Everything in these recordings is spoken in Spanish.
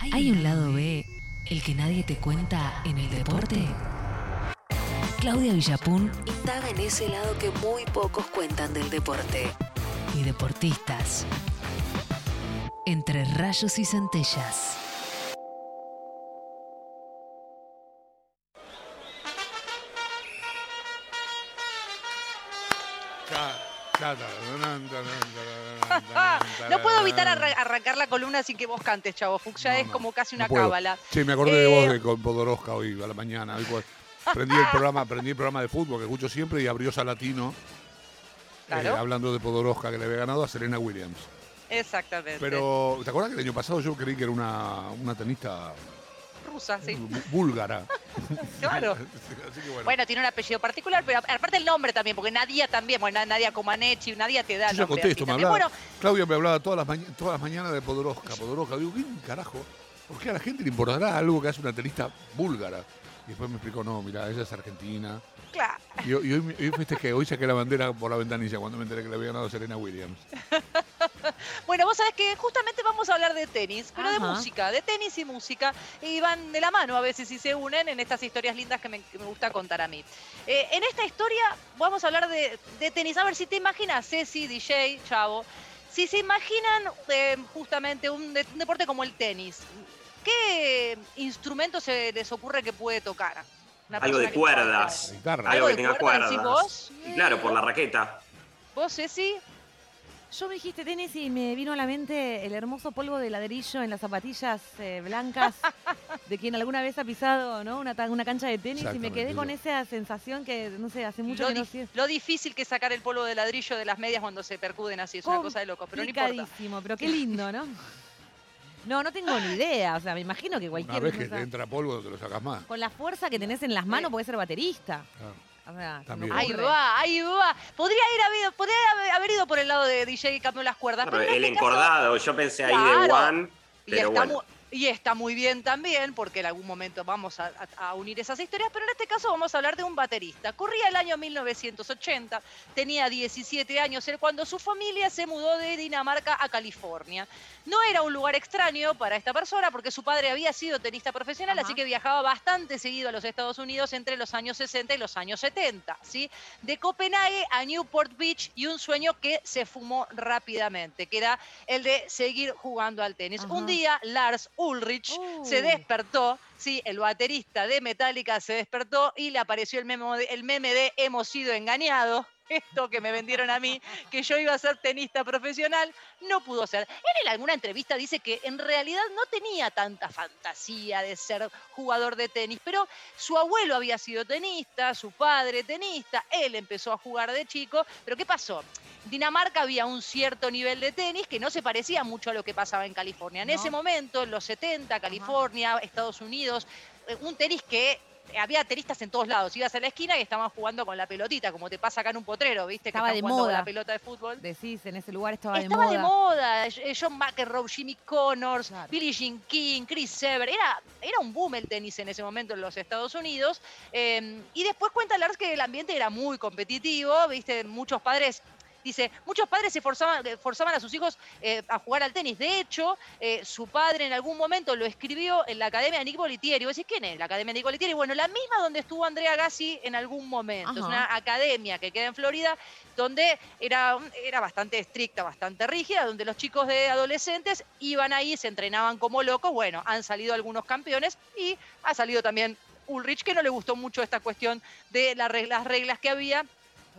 ¿Hay un lado B, el que nadie te cuenta en el deporte? Claudia Villapun indaga en ese lado que muy pocos cuentan del deporte. Y deportistas. Entre rayos y centellas. No puedo evitar arra- arrancar la columna sin que vos cantes, Chavo Fuchs. Ya No, es no, como casi una no cábala. Sí, me acordé de vos Eh, de, con Podoroska hoy a la mañana. Hoy, pues, prendí el programa, prendí el programa de fútbol que escucho siempre y abrió Salatino eh, Claro. hablando de Podoroska que le había ganado a Serena Williams. Exactamente. Pero, ¿te acuerdas que el año pasado yo creí que era una, una tenista Rusa, sí. búlgara? Claro. Así que bueno. Bueno, tiene un apellido particular, pero aparte el nombre también, porque Nadia también, bueno, Nadia Comaneci, Nadia te da Yo ya nombre conté así esto, me hablaba. Bueno, Claudia me hablaba todas las, todas las mañanas de Podoroska. Podoroska. Digo, ¿qué carajo? ¿Por qué a la gente le importará algo que hace una tenista búlgara? Y después me explicó, no, mira, ella es argentina. claro. Y, hoy, y hoy, hoy festejé, hoy saqué la bandera por la ventanilla cuando me enteré que le había ganado Serena Williams. Bueno, vos sabés que justamente vamos a hablar de tenis, pero de música, de tenis y música, y van de la mano a veces y se unen en estas historias lindas que me, que me gusta contar a mí. Eh, en esta historia vamos a hablar de, de tenis. A ver si te imaginas, Ceci, DJ, Chavo, si se imaginan eh, justamente un, de- un deporte como el tenis, ¿qué instrumento se les ocurre que puede tocar? Algo de cuerdas. ¿Algo de que tenga cuerda, cuerdas. decís vos? Y claro, por la raqueta. ¿Vos, Ceci? Yo me dijiste tenis y me vino a la mente el hermoso polvo de ladrillo en las zapatillas eh, blancas de quien alguna vez ha pisado ¿no? una, una cancha de tenis y me quedé con esa sensación que, no sé, hace mucho Lo, que no siento. lo difícil que es sacar el polvo de ladrillo de las medias cuando se percuden así, es una cosa de loco, pero no importa. Pero qué lindo, ¿no? No, no tengo ni idea, o sea, me imagino que Una cualquier vez que cosa- te entra polvo no te lo sacas más. con la fuerza que tenés en las manos podés ser baterista. Claro. Ahí va, ahí va. Podría ir habido, podría haber- ido por el lado de DJ y cambió las cuerdas. Pero el este caso- encordado, yo pensé ahí de. One, y, pero está bueno. mu- y está muy bien también, porque en algún momento vamos a, unir esas historias, pero en este caso vamos a hablar de un baterista. Corría el año 1980, tenía 17 años él cuando su familia se mudó de Dinamarca a California. No era un lugar extraño para esta persona porque su padre había sido tenista profesional, Ajá. así que viajaba bastante seguido a los Estados Unidos entre los años 60 y los años 70, ¿sí? De Copenhague a Newport Beach y un sueño que se fumó rápidamente, que era el de seguir jugando al tenis. Ajá. Un día Lars Ulrich se despertó, sí, el baterista de Metallica se despertó y le apareció el meme de, el meme de hemos sido engañados. Esto que me vendieron a mí, que yo iba a ser tenista profesional, no pudo ser. Él en alguna entrevista dice que en realidad no tenía tanta fantasía de ser jugador de tenis, pero su abuelo había sido tenista, su padre tenista, él empezó a jugar de chico, pero ¿qué pasó? Dinamarca había un cierto nivel de tenis que no se parecía mucho a lo que pasaba en California. En No. ese momento, en los 70, California, Estados Unidos, eh, un tenis que había tenistas en todos lados. Ibas a la esquina y estaban jugando con la pelotita, como te pasa acá en un potrero, ¿viste? Estaba que de jugando con moda. la pelota de fútbol. Decís, en ese lugar estaba, Estaba de de moda. moda. eh, John McEnroe, Jimmy Connors, Claro. Billie Jean King, Chris Sever. Era, era un boom el tenis en ese momento en los Estados Unidos. Eh, y después cuenta Lars que el ambiente era muy competitivo, ¿viste? Muchos padres. Dice, muchos padres se forzaban, eh, forzaban a sus hijos eh, a jugar al tenis. De hecho, eh, su padre en algún momento lo escribió en la Academia de Nick Bolitieri. Vos decís, ¿quién es la Academia de Nick Bolitieri? Bueno, la misma donde estuvo Andrea Gassi en algún momento. Es una academia que queda en Florida, donde era, era bastante estricta, bastante rígida, donde los chicos de adolescentes iban ahí, se entrenaban como locos. Bueno, han salido algunos campeones y ha salido también Ulrich, que no le gustó mucho esta cuestión de la las reglas que había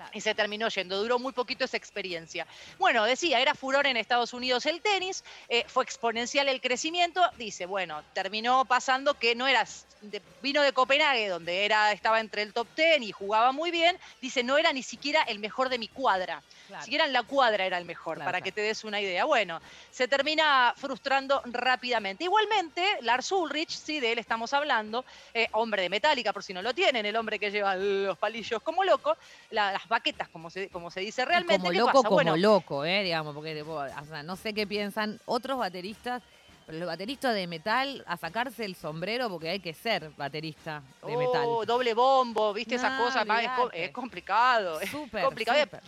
Claro. y se terminó yendo. Duró muy poquito esa experiencia. Bueno, decía, era furor en Estados Unidos el tenis, eh, fue exponencial el crecimiento. Dice, bueno, terminó pasando que no era. de- vino de Copenhague, donde era, estaba entre el top 10 y jugaba muy bien. Dice, no era ni siquiera el mejor de mi cuadra. Claro. Ni siquiera en la cuadra era el mejor, Claro, para que te des una idea. Bueno, se termina frustrando rápidamente. Igualmente, Lars Ulrich, sí, de él estamos hablando, eh, hombre de Metallica, por si no lo tienen, el hombre que lleva los palillos como loco, la- las baquetas, como se, como se dice realmente. como ¿qué loco, pasa? como Bueno, loco, ¿eh? Digamos, porque tipo, o sea, no sé qué piensan otros bateristas, pero el baterista de metal, a sacarse el sombrero porque hay que ser baterista de metal. oh, doble bombo, ¿viste esas cosas? Ma, Es, es complicado, es Súper, complicado. súper.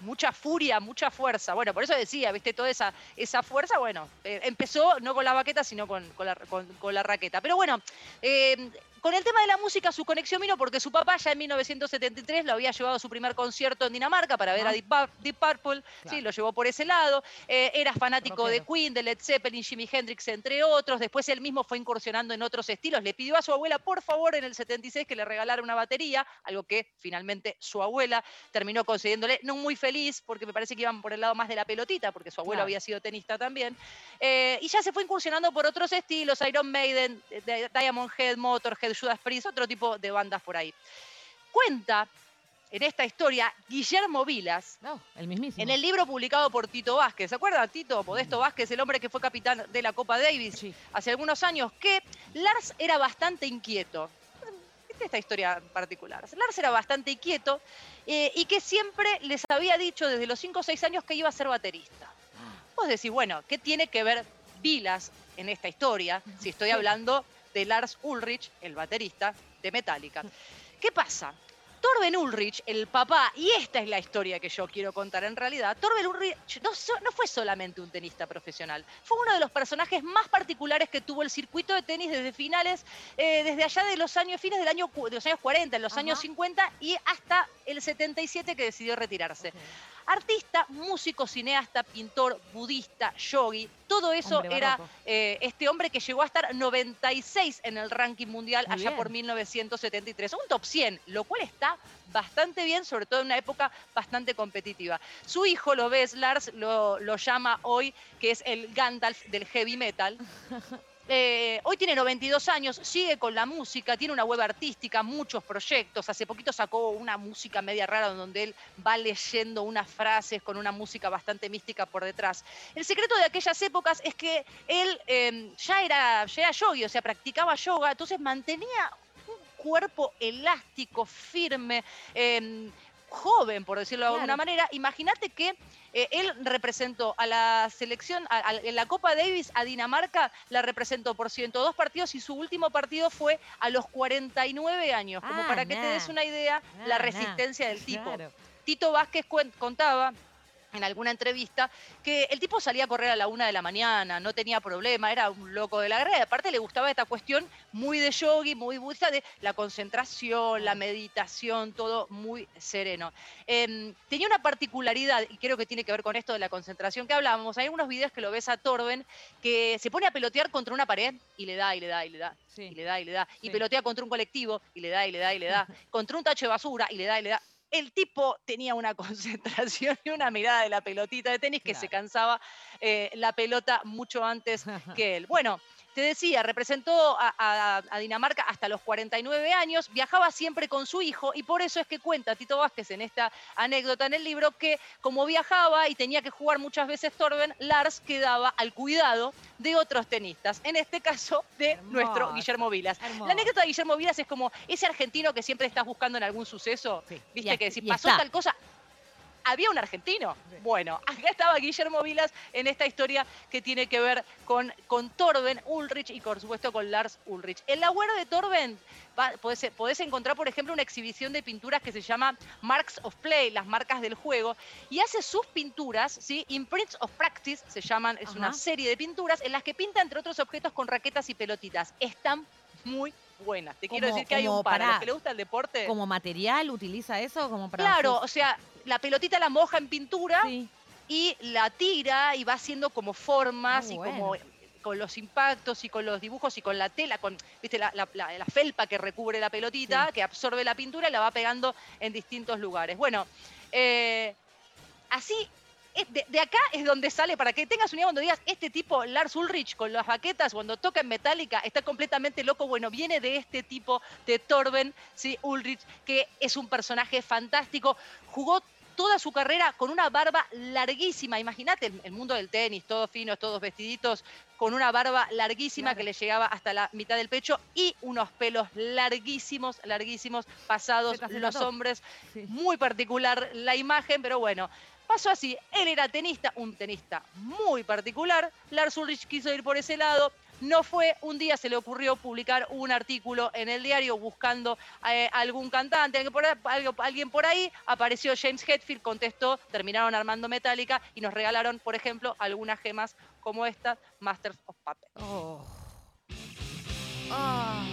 mucha furia, mucha fuerza. Bueno, por eso decía, viste, toda esa, esa fuerza, bueno, eh, empezó no con la baqueta, sino con, con la, con- con la raqueta. Pero bueno, eh, con el tema de la música, su conexión vino porque su papá ya en 1973 lo había llevado a su primer concierto en Dinamarca para ver a Ah. Deep, Pur- Deep Purple, Claro. sí, lo llevó por ese lado. Eh, era fanático de. Queen, de Led Zeppelin, Jimi Hendrix, entre otros. Después él mismo fue incursionando en otros estilos. Le pidió a su abuela, por favor, en el 76 que le regalara una batería, algo que finalmente su abuela terminó concediéndole, no muy feliz, porque me parece que iban por el lado más de la pelotita, porque su abuelo Claro. había sido tenista también. Eh, y ya se fue incursionando por otros estilos, Iron Maiden, eh, Diamond Head, Motorhead, Judas Priest, otro tipo de bandas por ahí. Cuenta en esta historia Guillermo Vilas, el mismísimo. en el libro publicado por Tito Vázquez, ¿se acuerdan? Tito, Modesto Vázquez, el hombre que fue capitán de la Copa Davis Sí. hace algunos años, que Lars era bastante inquieto. ¿Viste esta historia en particular? Lars era bastante inquieto eh, y que siempre les había dicho desde los 5 o 6 años que iba a ser baterista. Vos decís, bueno, ¿qué tiene que ver Vilas en esta historia si estoy hablando de Lars Ulrich, el baterista de Metallica? ¿Qué pasa? Torben Ulrich, el papá, y esta es la historia que yo quiero contar en realidad, Torben Ulrich no, fue solamente un tenista profesional, fue uno de los personajes más particulares que tuvo el circuito de tenis desde finales, eh, desde allá de los años, fines del año, de los años 40, en los Ajá. años 50 y hasta el 77 que decidió retirarse. Artista, músico, cineasta, pintor, budista, yogi, todo eso Hombre era eh, este hombre que llegó a estar 96 en el ranking mundial Muy allá bien. por 1973. Un top 100, lo cual está bastante bien, sobre todo en una época bastante competitiva. Su hijo, lo ves, Lars, lo, lo llama hoy, que es el Gandalf del heavy metal. Eh, hoy tiene 92 años, sigue con la música, tiene una web artística, muchos proyectos. Hace poquito sacó una música media rara donde él va leyendo unas frases con una música bastante mística por detrás. El secreto de aquellas épocas es que él eh, ya, era, ya yogi, o sea, practicaba yoga, entonces mantenía un cuerpo elástico, firme. eh, joven, por decirlo de alguna manera. Imagínate que eh, él representó a la selección, a- a- en la Copa Davis a Dinamarca, la representó por 102 partidos y su último partido fue a los 49 años, como Ah, para que te des una idea Nah, la nah. resistencia del tipo. Claro. Tito Vázquez contaba en alguna entrevista que el tipo salía a correr a la una de la mañana, no tenía problema, era un loco de la guerra. y Aparte le gustaba esta cuestión muy de yogi, muy budista, de la concentración, la meditación, todo muy sereno. Em, tenía una particularidad, y creo que tiene que ver con esto de la concentración que hablábamos. Hay unos videos que lo ves a Torben que se pone a pelotear contra una pared y le da, y le da, y le da, Sí. y le da, y le da. Y Sí. pelotea contra un colectivo y le da, y le da, y le da. contra un tacho de basura y le da, y le da. El tipo tenía una concentración y una mirada de la pelotita de tenis que se cansaba eh, la pelota mucho antes que él. Bueno, te decía, representó a, a- a Dinamarca hasta los 49 años, viajaba siempre con su hijo y por eso es que cuenta Tito Vázquez en esta anécdota en el libro que como viajaba y tenía que jugar muchas veces Torben, Lars quedaba al cuidado de otros tenistas, en este caso de nuestro Guillermo Vilas. hermoso. La anécdota de Guillermo Vilas es como ese argentino que siempre estás buscando en algún suceso, Sí. viste Y que si pasó tal cosa, había un argentino. Bueno, acá estaba Guillermo Vilas en esta historia que tiene que ver con, con Torben Ulrich y por supuesto con Lars Ulrich. En la web de Torben va- podés, podés encontrar, por ejemplo, una exhibición de pinturas que se llama Marks of Play, las marcas del juego, y hace sus pinturas, ¿sí? Imprints of Practice se llaman, es una serie de pinturas en las que pinta, entre otros objetos, con raquetas y pelotitas. Están muy buenas. Te quiero decir que hay un par. A los para- que le gusta el deporte. ¿Como material utiliza eso? Como para Claro, sus- o sea, la pelotita la moja en pintura Sí. y la tira y va haciendo como formas Muy y bueno. como con los impactos y con los dibujos y con la tela, con viste la, la- la- la felpa que recubre la pelotita, Sí. que absorbe la pintura y la va pegando en distintos lugares. Bueno, eh, así, de, de acá es donde sale, para que tengas una idea cuando digas, este tipo, Lars Ulrich, con las baquetas, cuando toca en Metallica, está completamente loco. Bueno, viene de este tipo de Torben, ¿sí? Ulrich, que es un personaje fantástico. Jugó toda su carrera con una barba larguísima. Imagínate el, el mundo del tenis, todos finos, todos vestiditos, con una barba larguísima Claro. que le llegaba hasta la mitad del pecho y unos pelos larguísimos, larguísimos, pasados los hombres. Sí. Muy particular la imagen, pero bueno. Pasó así, él era tenista, un tenista muy particular, Lars Ulrich quiso ir por ese lado, no fue. Un día se le ocurrió publicar un artículo en el diario buscando eh, algún cantante, alguien por, ahí, algo- alguien por ahí. Apareció James Hetfield, contestó, terminaron armando Metallica y nos regalaron, por ejemplo, algunas gemas como esta, Masters of Puppets. Oh. Ah.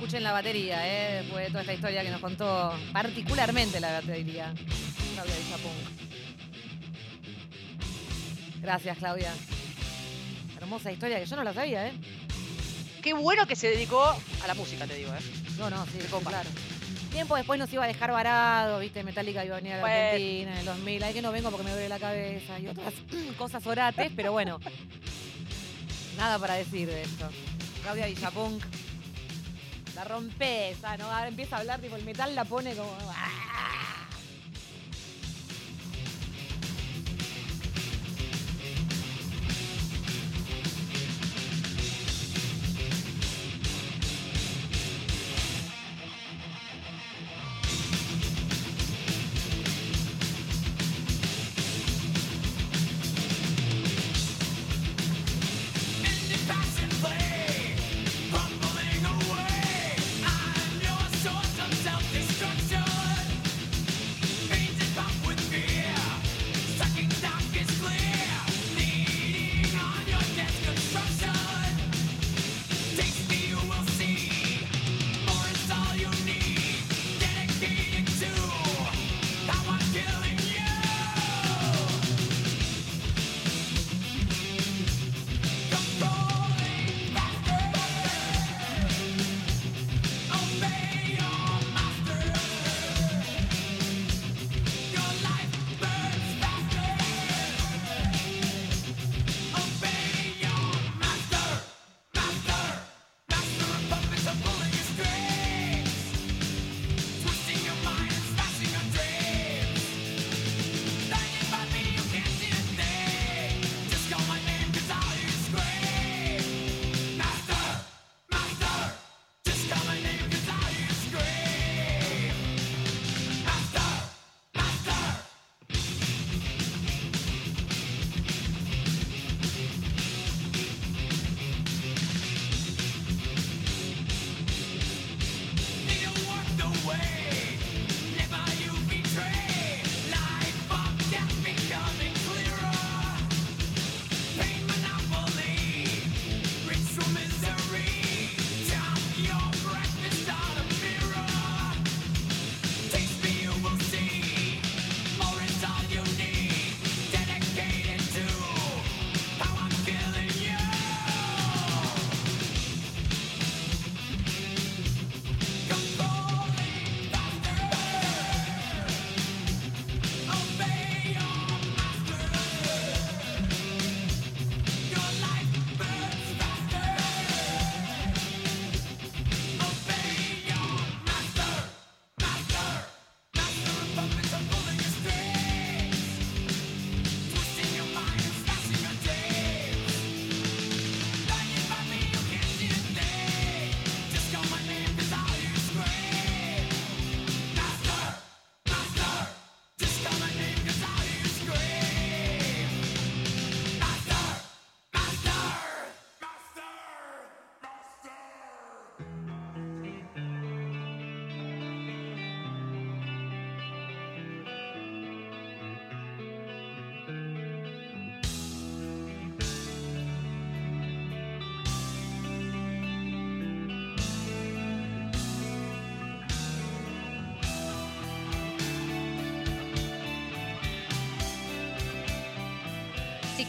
Escuchen la batería, ¿eh? Después de toda esta historia que nos contó, particularmente la batería. Claudia Villapunk. Gracias, Claudia. Hermosa historia que yo no la sabía, ¿eh? Qué bueno que se dedicó a la música, te digo, ¿eh? No, no, sí, claro. Tiempo después nos iba a dejar varados, ¿viste? Metallica iba a venir a la Bueno. Argentina en el 2000. Ay, que no vengo porque me duele la cabeza y otras cosas orates, pero bueno. Nada para decir de esto. Claudia Villapunk. La rompes, ah, ¿no? Empieza a hablar, tipo, el metal la pone como. ¡ah!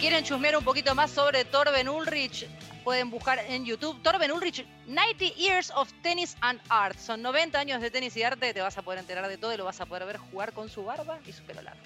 Quieren chusmear un poquito más sobre Torben Ulrich, pueden buscar en YouTube Torben Ulrich 90 Years of Tennis and Art. Son 90 años de tenis y arte, te vas a poder enterar de todo y lo vas a poder ver jugar con su barba y su pelo largo.